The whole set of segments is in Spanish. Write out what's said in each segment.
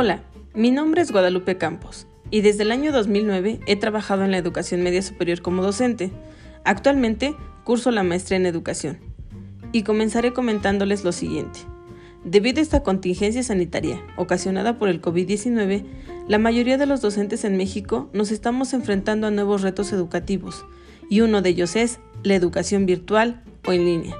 Hola, mi nombre es Guadalupe Campos y desde el año 2009 he trabajado en la educación media superior como docente. Actualmente curso la maestría en educación y comenzaré comentándoles lo siguiente. Debido a esta contingencia sanitaria ocasionada por el COVID-19, la mayoría de los docentes en México nos estamos enfrentando a nuevos retos educativos y uno de ellos es la educación virtual o en línea,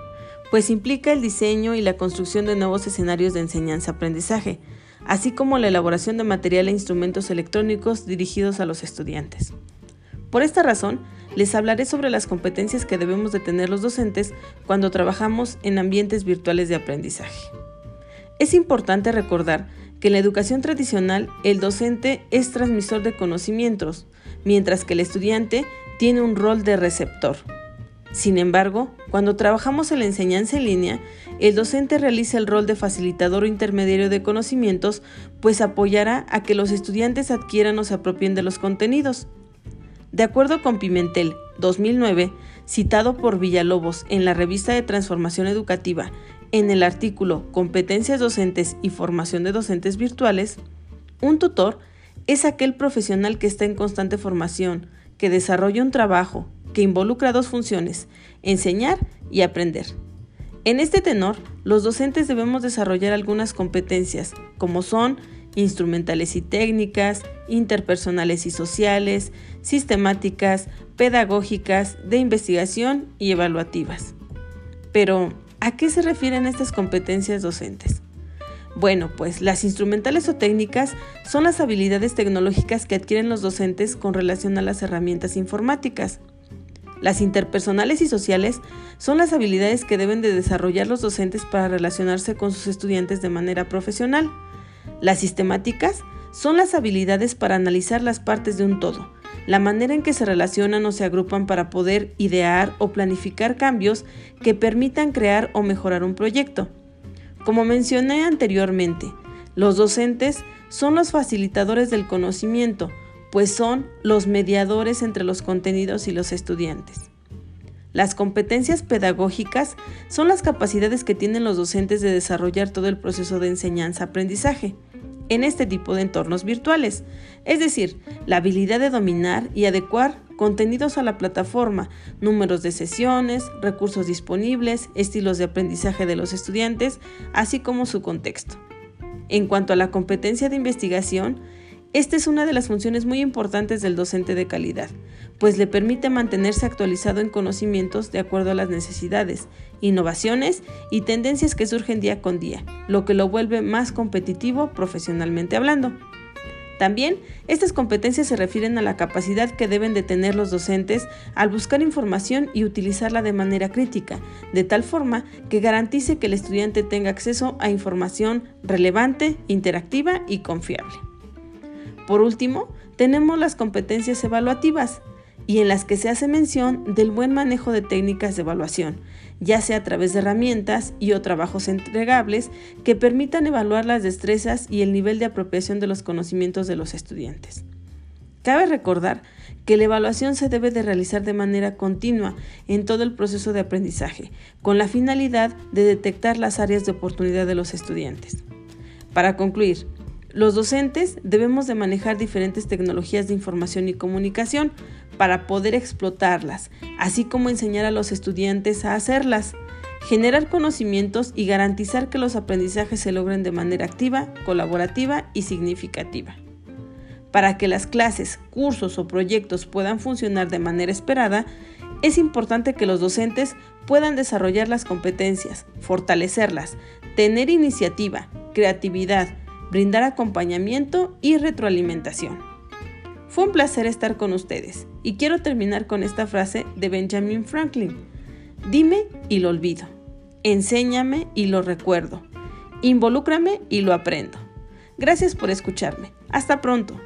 pues implica el diseño y la construcción de nuevos escenarios de enseñanza-aprendizaje, así como la elaboración de material e instrumentos electrónicos dirigidos a los estudiantes. Por esta razón, les hablaré sobre las competencias que debemos de tener los docentes cuando trabajamos en ambientes virtuales de aprendizaje. Es importante recordar que en la educación tradicional el docente es transmisor de conocimientos, mientras que el estudiante tiene un rol de receptor. Sin embargo, cuando trabajamos en la enseñanza en línea, el docente realiza el rol de facilitador o intermediario de conocimientos, pues apoyará a que los estudiantes adquieran o se apropien de los contenidos. De acuerdo con Pimentel, 2009, citado por Villalobos en la revista de Transformación Educativa, en el artículo Competencias docentes y formación de docentes virtuales, un tutor es aquel profesional que está en constante formación, que desarrolla un trabajo, que involucra dos funciones, enseñar y aprender. En este tenor, los docentes debemos desarrollar algunas competencias, como son instrumentales y técnicas, interpersonales y sociales, sistemáticas, pedagógicas, de investigación y evaluativas. Pero, ¿a qué se refieren estas competencias docentes? Bueno, pues las instrumentales o técnicas son las habilidades tecnológicas que adquieren los docentes con relación a las herramientas informáticas. Las interpersonales y sociales son las habilidades que deben de desarrollar los docentes para relacionarse con sus estudiantes de manera profesional. Las sistemáticas son las habilidades para analizar las partes de un todo, la manera en que se relacionan o se agrupan para poder idear o planificar cambios que permitan crear o mejorar un proyecto. Como mencioné anteriormente, los docentes son los facilitadores del conocimiento, pues son los mediadores entre los contenidos y los estudiantes. Las competencias pedagógicas son las capacidades que tienen los docentes de desarrollar todo el proceso de enseñanza-aprendizaje en este tipo de entornos virtuales, es decir, la habilidad de dominar y adecuar contenidos a la plataforma, números de sesiones, recursos disponibles, estilos de aprendizaje de los estudiantes, así como su contexto. En cuanto a la competencia de investigación, esta es una de las funciones muy importantes del docente de calidad, pues le permite mantenerse actualizado en conocimientos de acuerdo a las necesidades, innovaciones y tendencias que surgen día con día, lo que lo vuelve más competitivo profesionalmente hablando. También, estas competencias se refieren a la capacidad que deben de tener los docentes al buscar información y utilizarla de manera crítica, de tal forma que garantice que el estudiante tenga acceso a información relevante, interactiva y confiable. Por último, tenemos las competencias evaluativas y en las que se hace mención del buen manejo de técnicas de evaluación, ya sea a través de herramientas y o trabajos entregables que permitan evaluar las destrezas y el nivel de apropiación de los conocimientos de los estudiantes. Cabe recordar que la evaluación se debe de realizar de manera continua en todo el proceso de aprendizaje, con la finalidad de detectar las áreas de oportunidad de los estudiantes. Para concluir, los docentes debemos de manejar diferentes tecnologías de información y comunicación para poder explotarlas, así como enseñar a los estudiantes a hacerlas, generar conocimientos y garantizar que los aprendizajes se logren de manera activa, colaborativa y significativa. Para que las clases, cursos o proyectos puedan funcionar de manera esperada, es importante que los docentes puedan desarrollar las competencias, fortalecerlas, tener iniciativa, creatividad, brindar acompañamiento y retroalimentación. Fue un placer estar con ustedes y quiero terminar con esta frase de Benjamin Franklin. Dime y lo olvido. Enséñame y lo recuerdo. Involúcrame y lo aprendo. Gracias por escucharme. Hasta pronto.